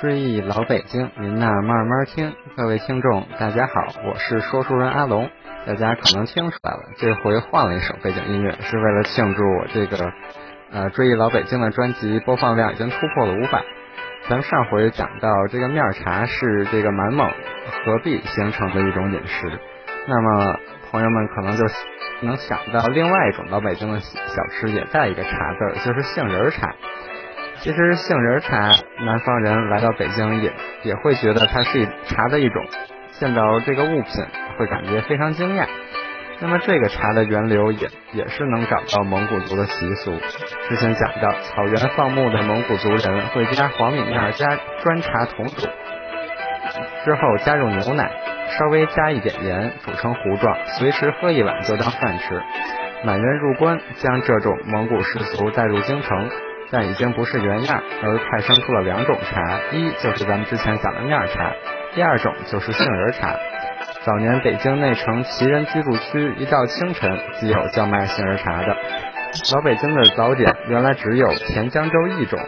追忆老北京，您那慢慢听。各位听众，大家好，我是说书人阿龙。大家可能听出来了，这回换了一首背景音乐，是为了庆祝我这个呃追忆老北京的专辑播放量已经突破了五百。咱们上回讲到，这个面茶是这个满蒙合璧形成的一种饮食。那么朋友们可能就能想到另外一种老北京的小吃，也带一个茶字，就是杏仁茶。其实杏仁茶，南方人来到北京也也会觉得它是茶的一种，见到这个物品会感觉非常惊讶。那么这个茶的源流也也是能找到蒙古族的习俗。之前讲到，草原放牧的蒙古族人会加黄米面加砖茶同煮，之后加入牛奶，稍微加一点盐，煮成糊状，随时喝一碗就当饭吃。满人入关，将这种蒙古习俗带入京城。但已经不是原样，而派生出了两种茶，一就是咱们之前讲的面茶，第二种就是杏仁茶。早年北京内城旗人居住区，一到清晨即有叫卖杏仁茶的。老北京的早点原来只有甜江粥一种，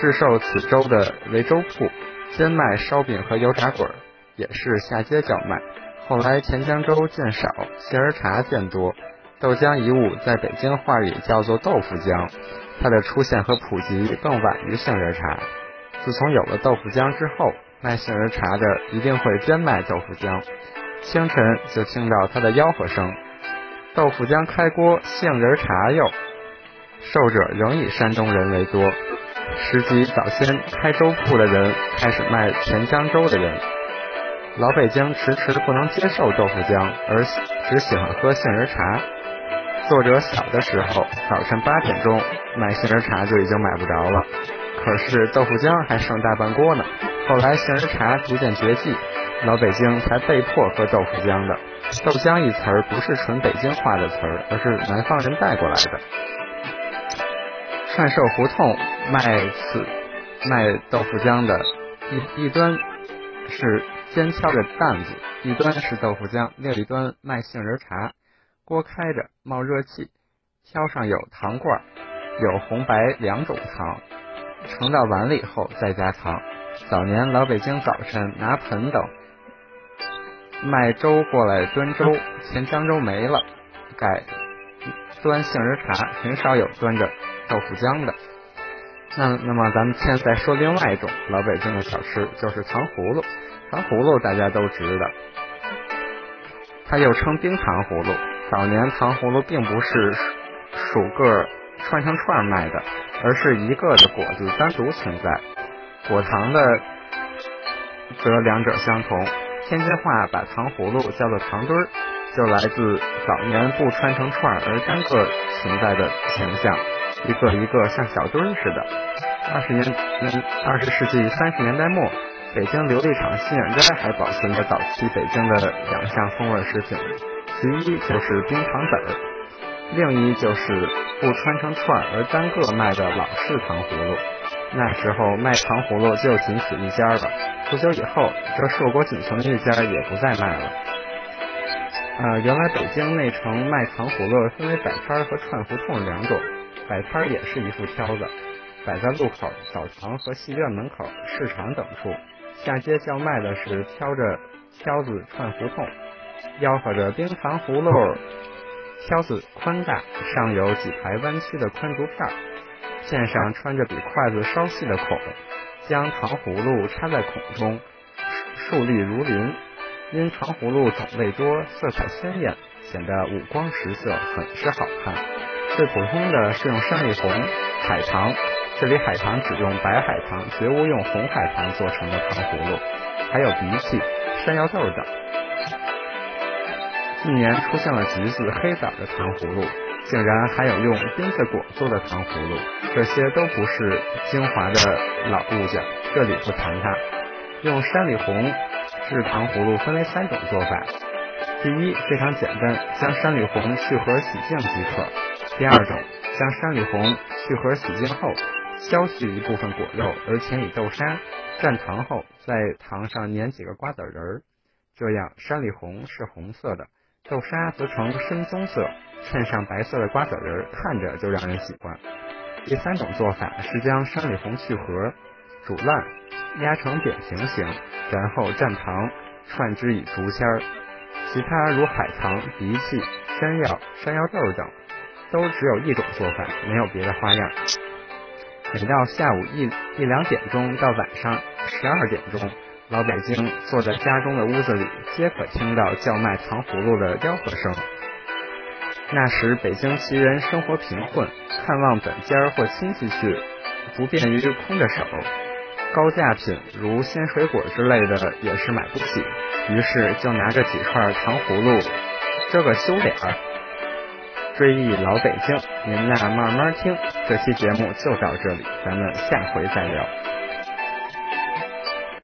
制售此粥的为粥铺，兼卖烧饼和油炸滚，也是下街叫卖。后来甜江粥渐少，杏仁茶渐多，豆浆一物在北京话里叫做豆腐浆。它的出现和普及更晚于杏仁茶。自从有了豆腐浆之后，卖杏仁茶的一定会兼卖豆腐浆。清晨就听到它的吆喝声：“豆腐浆开锅，杏仁茶哟！”受者仍以山东人为多。实际早先开粥铺的人开始卖甜浆粥的人。老北京迟迟不能接受豆腐浆，而只喜欢喝杏仁茶。作者小的时候，早晨八点钟买杏仁茶就已经买不着了。可是豆腐浆还剩大半锅呢。后来杏仁茶逐渐绝迹，老北京才被迫喝豆腐浆的。豆浆一词儿不是纯北京话的词儿，而是南方人带过来的。串寿胡同卖此卖豆腐浆的，一一端是尖敲着担子，一端是豆腐浆，另一端卖杏仁茶。锅开着，冒热气，挑上有糖罐，有红白两种糖，盛到碗里后再加糖。早年老北京早晨拿盆等卖粥过来端粥，咸江粥没了，改端杏仁茶，很少有端着豆腐浆的。那那么咱们现在说另外一种老北京的小吃，就是糖葫芦。糖葫芦大家都知道，它又称冰糖葫芦。早年糖葫芦并不是数个串成串卖的，而是一个的果子单独存在。果糖的则两者相同。天津话把糖葫芦叫做糖墩儿，就来自早年不串成串而单个存在的形象，一个一个像小墩似的。二十年二十世纪三十年代末，北京琉璃厂信远斋还保存着早期北京的两项风味食品。其一就是冰糖子儿，另一就是不穿成串而单个卖的老式糖葫芦。那时候卖糖葫芦就仅此一家了。不久以后，这硕果仅存的一家也不再卖了。呃，原来北京内城卖糖葫芦分为摆摊和串胡同两种。摆摊也是一副挑子，摆在路口、澡堂和戏院门口、市场等处。下街叫卖的是挑着挑子串胡同。吆喝着冰糖葫芦，挑子宽大，上有几排弯曲的宽竹片，片上穿着比筷子稍细的孔，将糖葫芦插在孔中，竖立如林。因糖葫芦种类多，色彩鲜艳，显得五光十色，很是好看。最普通的是用山里红、海棠，这里海棠只用白海棠，绝无用红海棠做成的糖葫芦，还有荸荠、山药豆等。近年出现了橘子、黑枣的糖葫芦，竟然还有用钉子果做的糖葫芦，这些都不是精华的老物件，这里不谈它。用山里红制糖葫芦分为三种做法：第一，非常简单，将山里红去核洗净即可；第二种，将山里红去核洗净后，削去一部分果肉，而填以豆沙，蘸糖后，在糖上粘几个瓜子仁儿，这样山里红是红色的。豆沙则呈深棕色，衬上白色的瓜子仁，看着就让人喜欢。第三种做法是将山里红去核，煮烂，压成扁平形，然后蘸糖，串之以竹签儿。其他如海棠、荸荠、山药、山药豆等，都只有一种做法，没有别的花样。每到下午一一两点钟到晚上十二点钟，老北京坐在家中的屋子里，皆可听到叫卖糖葫芦的吆喝声。那时北京其人生活贫困，看望本家或亲戚去，不便于空着手，高价品如鲜水果之类的也是买不起，于是就拿着几串糖葫芦遮个羞脸儿。追忆老北京，您呀慢慢听。这期节目就到这里，咱们下回再聊。